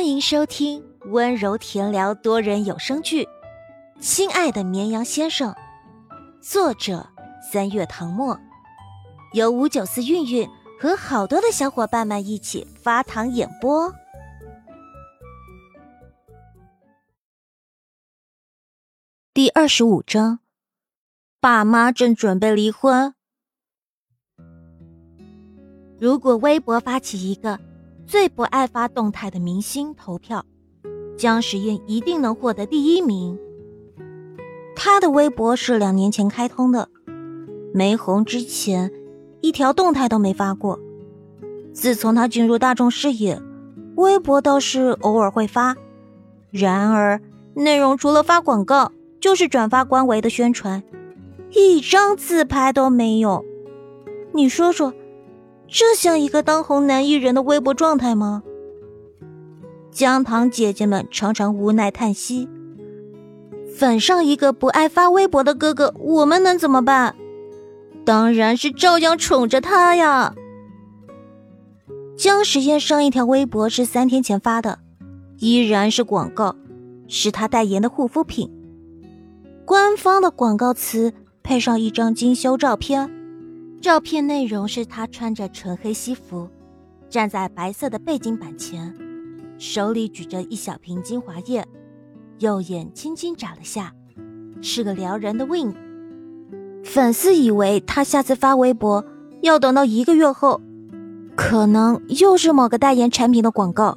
欢迎收听温柔甜聊多人有声剧《亲爱的绵羊先生》，作者三月唐末，由五九四韵韵和好多的小伙伴们一起发糖演播。第二十五章，爸妈正准备离婚。如果微博发起一个。最不爱发动态的明星投票，姜时燕一定能获得第一名。他的微博是两年前开通的，没红之前一条动态都没发过。自从他进入大众视野，微博倒是偶尔会发，然而内容除了发广告，就是转发官微的宣传，一张自拍都没有。你说说。这像一个当红男艺人的微博状态吗？姜糖姐姐们常常无奈叹息：“粉上一个不爱发微博的哥哥，我们能怎么办？当然是照样宠着他呀。”姜时燕上一条微博是三天前发的，依然是广告，是他代言的护肤品，官方的广告词配上一张精修照片。照片内容是他穿着纯黑西服，站在白色的背景板前，手里举着一小瓶精华液，右眼轻轻眨了下，是个撩人的 Win。粉丝以为他下次发微博要等到一个月后，可能又是某个代言产品的广告。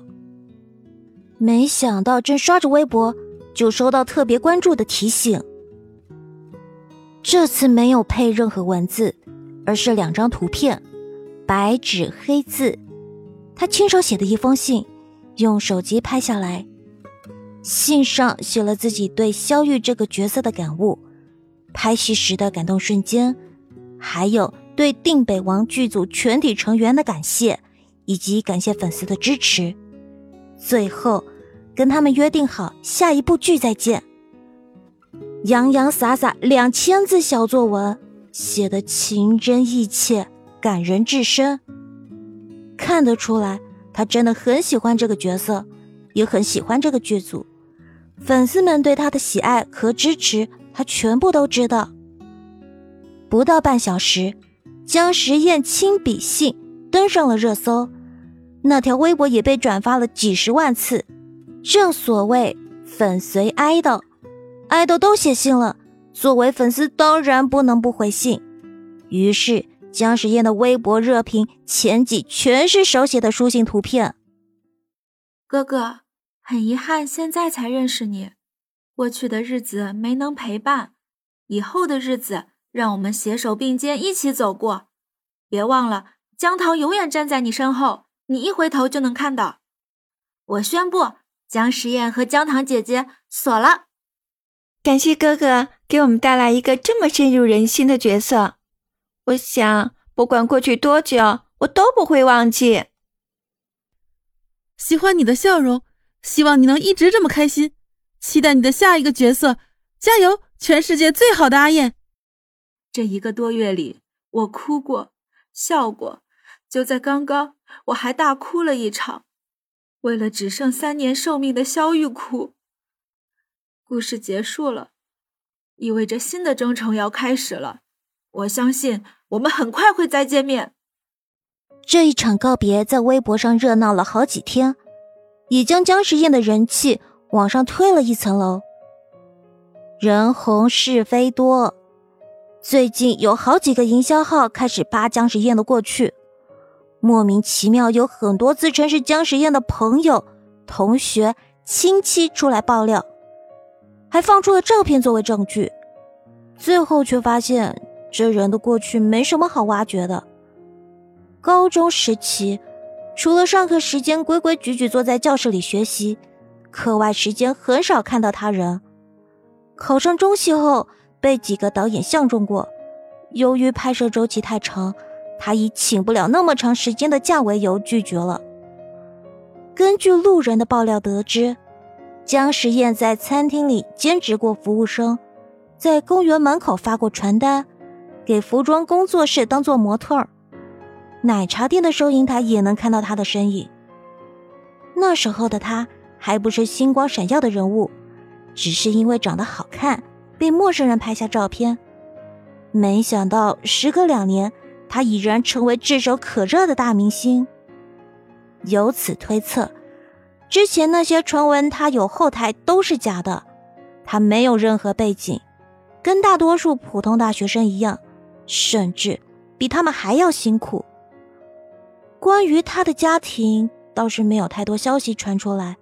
没想到正刷着微博，就收到特别关注的提醒。这次没有配任何文字。而是两张图片，白纸黑字，他亲手写的一封信，用手机拍下来。信上写了自己对萧玉这个角色的感悟，拍戏时的感动瞬间，还有对定北王剧组全体成员的感谢，以及感谢粉丝的支持。最后，跟他们约定好下一部剧再见。洋洋洒洒两千字小作文。写的情真意切，感人至深。看得出来，他真的很喜欢这个角色，也很喜欢这个剧组。粉丝们对他的喜爱和支持，他全部都知道。不到半小时，姜时燕亲笔信登上了热搜，那条微博也被转发了几十万次。正所谓粉随爱豆，爱豆都写信了。作为粉丝，当然不能不回信。于是，姜时燕的微博热评前几全是手写的书信图片。哥哥，很遗憾现在才认识你，过去的日子没能陪伴，以后的日子让我们携手并肩一起走过。别忘了，姜糖永远站在你身后，你一回头就能看到。我宣布，姜时燕和姜糖姐姐锁了。感谢哥哥给我们带来一个这么深入人心的角色，我想不管过去多久，我都不会忘记。喜欢你的笑容，希望你能一直这么开心，期待你的下一个角色，加油！全世界最好的阿燕。这一个多月里，我哭过，笑过，就在刚刚，我还大哭了一场，为了只剩三年寿命的萧玉哭。故事结束了，意味着新的征程要开始了。我相信我们很快会再见面。这一场告别在微博上热闹了好几天，也将姜时宴的人气往上推了一层楼。人红是非多，最近有好几个营销号开始扒姜时宴的过去，莫名其妙有很多自称是姜时宴的朋友、同学、亲戚出来爆料。还放出了照片作为证据，最后却发现这人的过去没什么好挖掘的。高中时期，除了上课时间规规矩矩坐在教室里学习，课外时间很少看到他人。考上中戏后，被几个导演相中过，由于拍摄周期太长，他以请不了那么长时间的假为由拒绝了。根据路人的爆料得知。姜时燕在餐厅里兼职过服务生，在公园门口发过传单，给服装工作室当做模特儿，奶茶店的收银台也能看到她的身影。那时候的他还不是星光闪耀的人物，只是因为长得好看被陌生人拍下照片。没想到时隔两年，他已然成为炙手可热的大明星。由此推测，之前那些传闻他有后台都是假的，他没有任何背景，跟大多数普通大学生一样，甚至比他们还要辛苦。关于他的家庭。倒是没有太多消息传出来，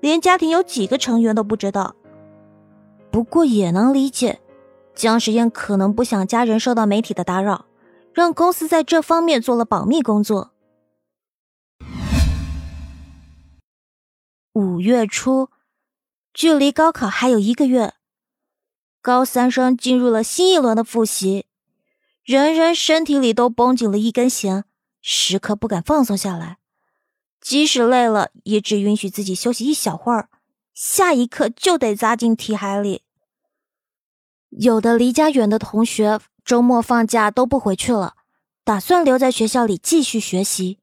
连家庭有几个成员都不知道。不过也能理解，姜时燕可能不想家人受到媒体的打扰，让公司在这方面做了保密工作。五月初，距离高考还有一个月，高三生进入了新一轮的复习，人人身体里都绷紧了一根弦，时刻不敢放松下来。即使累了，也只允许自己休息一小会儿，下一刻就得扎进题海里。有的离家远的同学，周末放假都不回去了，打算留在学校里继续学习，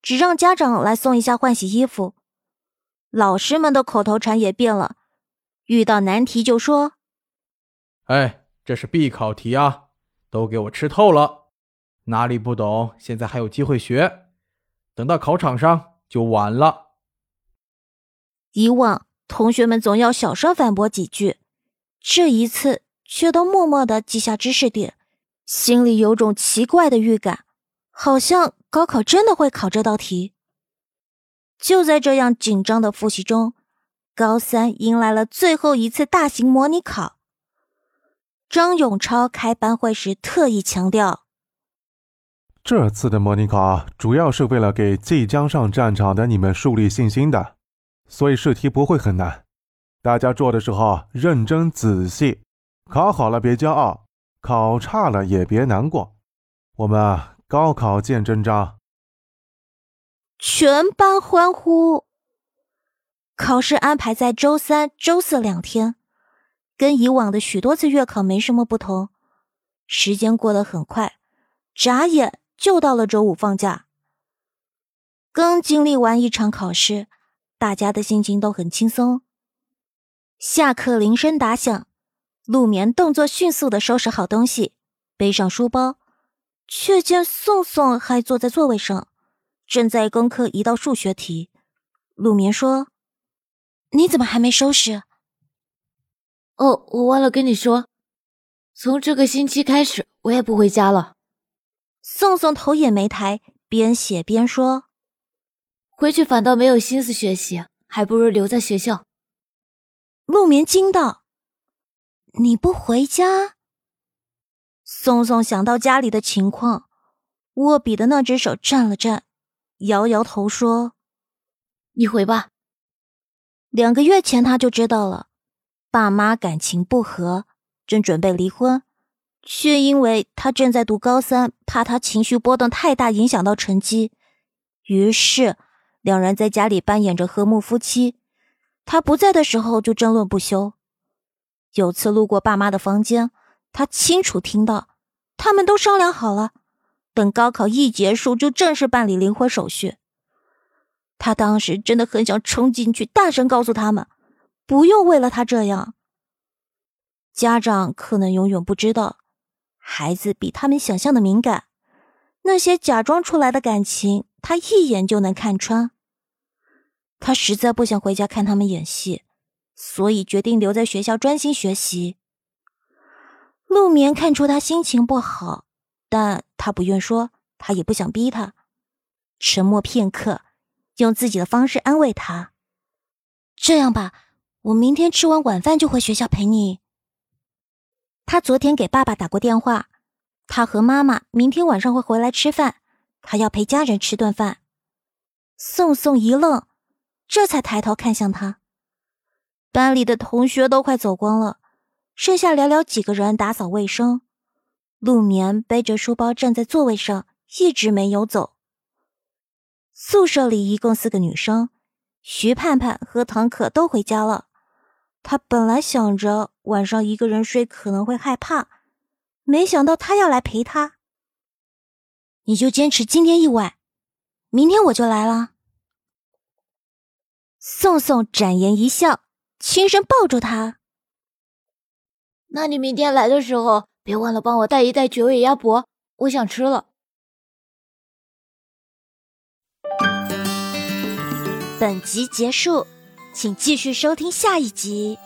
只让家长来送一下换洗衣服。老师们的口头禅也变了，遇到难题就说：“哎，这是必考题啊，都给我吃透了！哪里不懂，现在还有机会学，等到考场上。”就晚了。以往同学们总要小声反驳几句，这一次却都默默的记下知识点，心里有种奇怪的预感，好像高考真的会考这道题。就在这样紧张的复习中，高三迎来了最后一次大型模拟考。张永超开班会时特意强调。这次的模拟考主要是为了给即将上战场的你们树立信心的，所以试题不会很难。大家做的时候认真仔细，考好了别骄傲，考差了也别难过。我们高考见真章。全班欢呼。考试安排在周三、周四两天，跟以往的许多次月考没什么不同。时间过得很快，眨眼。就到了周五放假。刚经历完一场考试，大家的心情都很轻松。下课铃声打响，陆眠动作迅速的收拾好东西，背上书包，却见宋宋还坐在座位上，正在攻克一道数学题。陆眠说：“你怎么还没收拾？”“哦，我忘了跟你说，从这个星期开始，我也不回家了。”宋宋头也没抬，边写边说：“回去反倒没有心思学习，还不如留在学校。”陆眠惊道：“你不回家？”宋宋想到家里的情况，握笔的那只手颤了颤，摇摇头说：“你回吧。”两个月前他就知道了，爸妈感情不和，正准备离婚。却因为他正在读高三，怕他情绪波动太大影响到成绩，于是两人在家里扮演着和睦夫妻。他不在的时候就争论不休。有次路过爸妈的房间，他清楚听到他们都商量好了，等高考一结束就正式办理离婚手续。他当时真的很想冲进去，大声告诉他们，不用为了他这样。家长可能永远不知道。孩子比他们想象的敏感，那些假装出来的感情，他一眼就能看穿。他实在不想回家看他们演戏，所以决定留在学校专心学习。陆眠看出他心情不好，但他不愿说，他也不想逼他，沉默片刻，用自己的方式安慰他：“这样吧，我明天吃完晚饭就回学校陪你。”他昨天给爸爸打过电话，他和妈妈明天晚上会回来吃饭，他要陪家人吃顿饭。宋宋一愣，这才抬头看向他。班里的同学都快走光了，剩下寥寥几个人打扫卫生。陆眠背着书包站在座位上，一直没有走。宿舍里一共四个女生，徐盼盼和唐可都回家了。他本来想着晚上一个人睡可能会害怕，没想到他要来陪他。你就坚持今天一晚，明天我就来了。宋宋展颜一笑，轻声抱住他。那你明天来的时候，别忘了帮我带一袋绝味鸭脖，我想吃了。本集结束，请继续收听下一集。